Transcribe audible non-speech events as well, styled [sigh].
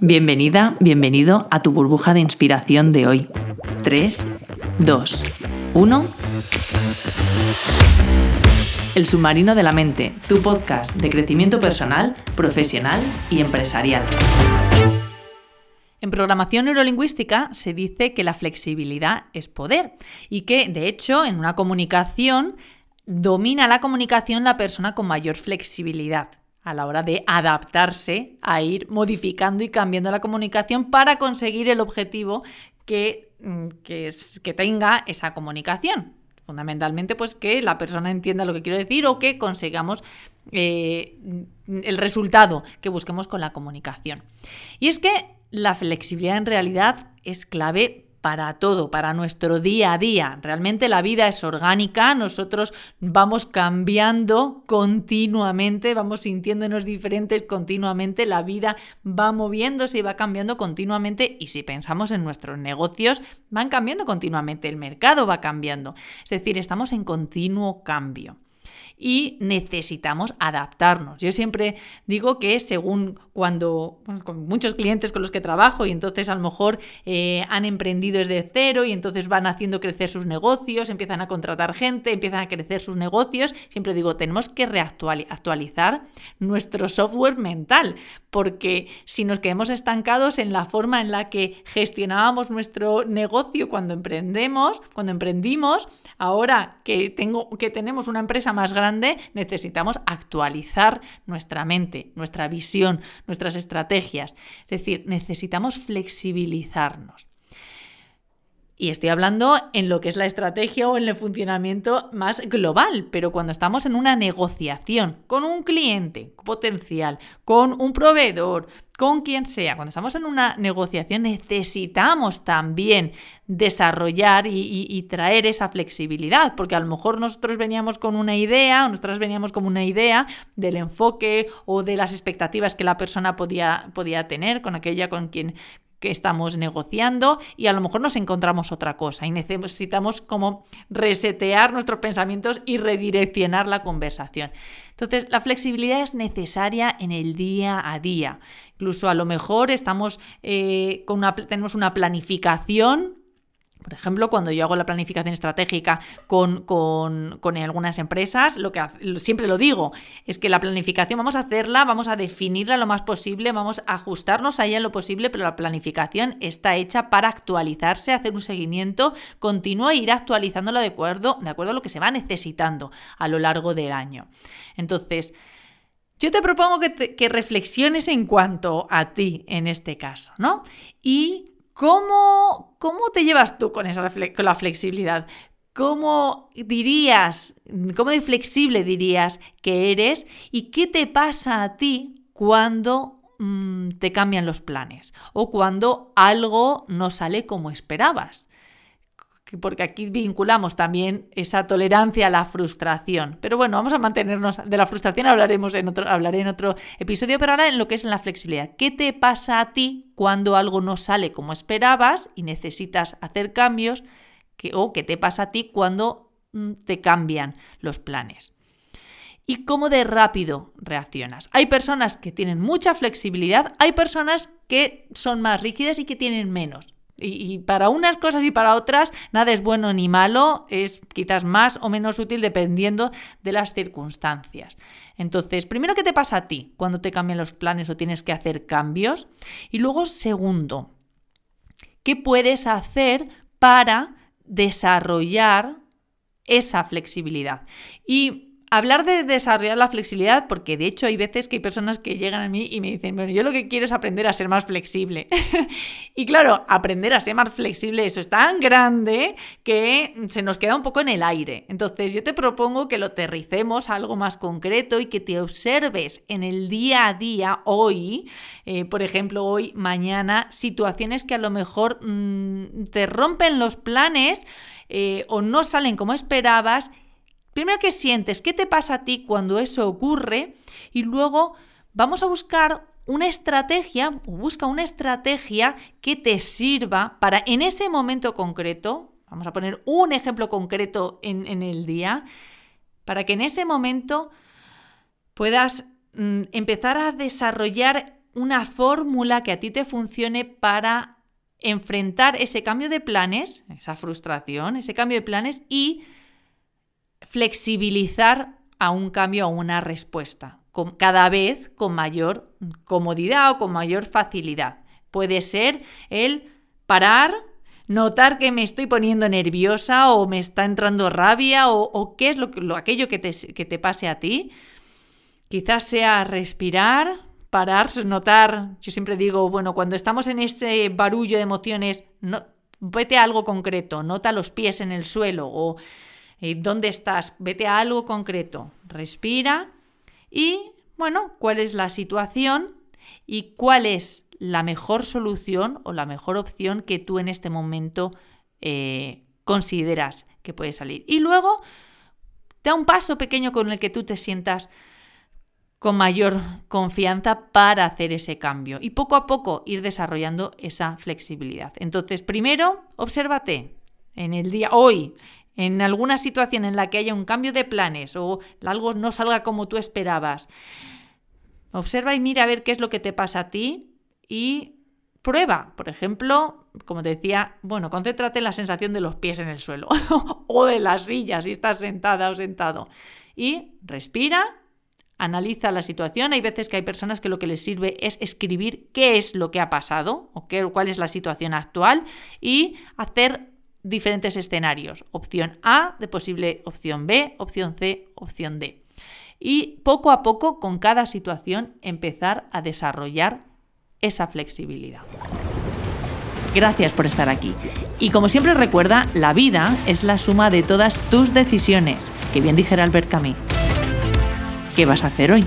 Bienvenida, bienvenido a tu burbuja de inspiración de hoy. 3, 2, 1. El submarino de la mente, tu podcast de crecimiento personal, profesional y empresarial. En programación neurolingüística se dice que la flexibilidad es poder y que, de hecho, en una comunicación domina la comunicación la persona con mayor flexibilidad a la hora de adaptarse a ir modificando y cambiando la comunicación para conseguir el objetivo que, mm, que, que tenga esa comunicación. Fundamentalmente, pues que la persona entienda lo que quiero decir o que consigamos eh, el resultado que busquemos con la comunicación. Y es que la flexibilidad en realidad es clave para todo, para nuestro día a día. Realmente la vida es orgánica, nosotros vamos cambiando continuamente, vamos sintiéndonos diferentes continuamente, la vida va moviéndose y va cambiando continuamente y si pensamos en nuestros negocios, van cambiando continuamente, el mercado va cambiando. Es decir, estamos en continuo cambio y necesitamos adaptarnos. Yo siempre digo que según cuando, con muchos clientes con los que trabajo y entonces a lo mejor eh, han emprendido desde cero y entonces van haciendo crecer sus negocios, empiezan a contratar gente, empiezan a crecer sus negocios, siempre digo, tenemos que reactualizar nuestro software mental, porque si nos quedamos estancados en la forma en la que gestionábamos nuestro negocio cuando emprendemos, cuando emprendimos, ahora que, tengo, que tenemos una empresa más grande, necesitamos actualizar nuestra mente, nuestra visión, nuestras estrategias. Es decir, necesitamos flexibilizarnos. Y estoy hablando en lo que es la estrategia o en el funcionamiento más global, pero cuando estamos en una negociación con un cliente potencial, con un proveedor, con quien sea, cuando estamos en una negociación necesitamos también desarrollar y, traer esa flexibilidad, porque a lo mejor nosotros veníamos con una idea, o nosotras veníamos con una idea del enfoque o de las expectativas que la persona podía, podía tener con aquella con quien que estamos negociando y a lo mejor nos encontramos otra cosa y necesitamos como resetear nuestros pensamientos y redireccionar la conversación. Entonces, la flexibilidad es necesaria en el día a día. Incluso a lo mejor estamos eh, con una, tenemos una planificación por ejemplo, cuando yo hago la planificación estratégica con, algunas empresas, lo que siempre lo digo, es que la planificación vamos a hacerla, vamos a definirla lo más posible, vamos a ajustarnos a ella lo posible, pero la planificación está hecha para actualizarse, hacer un seguimiento continuo e ir actualizándola de acuerdo, de acuerdo a lo que se va necesitando a lo largo del año. Entonces, yo te propongo que, que reflexiones en cuanto a ti en este caso, ¿no? Y ¿Cómo, cómo te llevas tú con, esa, con la flexibilidad? ¿Cómo dirías, cómo de flexible dirías que eres y qué te pasa a ti cuando mm, te cambian los planes o cuando algo no sale como esperabas? Porque aquí vinculamos también esa tolerancia a la frustración. Pero bueno, vamos a mantenernos de la frustración, hablaremos en otro, hablaré en otro episodio, pero ahora en lo que es en la flexibilidad. ¿Qué te pasa a ti cuando algo no sale como esperabas y necesitas hacer cambios? ¿O qué te pasa a ti cuando mm, te cambian los planes? y cómo de rápido reaccionas. Hay personas que tienen mucha flexibilidad, hay personas que son más rígidas y que tienen menos. Y, para unas cosas y para otras, nada es bueno ni malo, es quizás más o menos útil dependiendo de las circunstancias. Entonces, primero, ¿qué te pasa a ti cuando te cambian los planes o tienes que hacer cambios? Y luego, segundo, ¿qué puedes hacer para desarrollar esa flexibilidad? Y hablar de desarrollar la flexibilidad, porque de hecho hay veces que hay personas que llegan a mí y me dicen, bueno, yo lo que quiero es aprender a ser más flexible. [laughs] y claro, aprender a ser más flexible, eso es tan grande que se nos queda un poco en el aire. Entonces yo te propongo que lo aterricemos a algo más concreto y que te observes en el día a día, hoy, eh, por ejemplo, hoy, mañana, situaciones que a lo mejor mm, te rompen los planes eh, o no salen como esperabas Primero, ¿qué sientes? ¿Qué te pasa a ti cuando eso ocurre? Y luego vamos a buscar una estrategia, busca una estrategia que te sirva para en ese momento concreto, vamos a poner un ejemplo concreto en, el día, para que en ese momento puedas mm, empezar a desarrollar una fórmula que a ti te funcione para enfrentar ese cambio de planes, esa frustración, ese cambio de planes y flexibilizar a un cambio, a una respuesta, cada vez con mayor comodidad o con mayor facilidad. Puede ser el parar, notar que me estoy poniendo nerviosa o me está entrando rabia o, qué es lo aquello que te, que te pase a ti. Quizás sea respirar, parar, notar, yo siempre digo, bueno, cuando estamos en ese barullo de emociones, no, vete a algo concreto, nota los pies en el suelo o eh, dónde estás, vete a algo concreto, respira y, bueno, cuál es la situación y cuál es la mejor solución o la mejor opción que tú en este momento eh, consideras que puede salir. Y luego, da un paso pequeño con el que tú te sientas con mayor confianza para hacer ese cambio y poco a poco ir desarrollando esa flexibilidad. Entonces, primero, obsérvate en el día hoy, en alguna situación en la que haya un cambio de planes o algo no salga como tú esperabas. Observa y mira a ver qué es lo que te pasa a ti y prueba. Por ejemplo, como te decía, bueno, concéntrate en la sensación de los pies en el suelo [laughs] o de la silla si estás sentada o sentado. Y respira analiza la situación. Hay veces que hay personas que lo que les sirve es escribir qué es lo que ha pasado o qué, cuál es la situación actual y hacer diferentes escenarios. Opción A de posible opción B, opción C, opción D. Y poco a poco, con cada situación, empezar a desarrollar esa flexibilidad. Gracias por estar aquí. Y como siempre recuerda, la vida es la suma de todas tus decisiones, que bien dijera Albert Camus. ¿Qué vas a hacer hoy?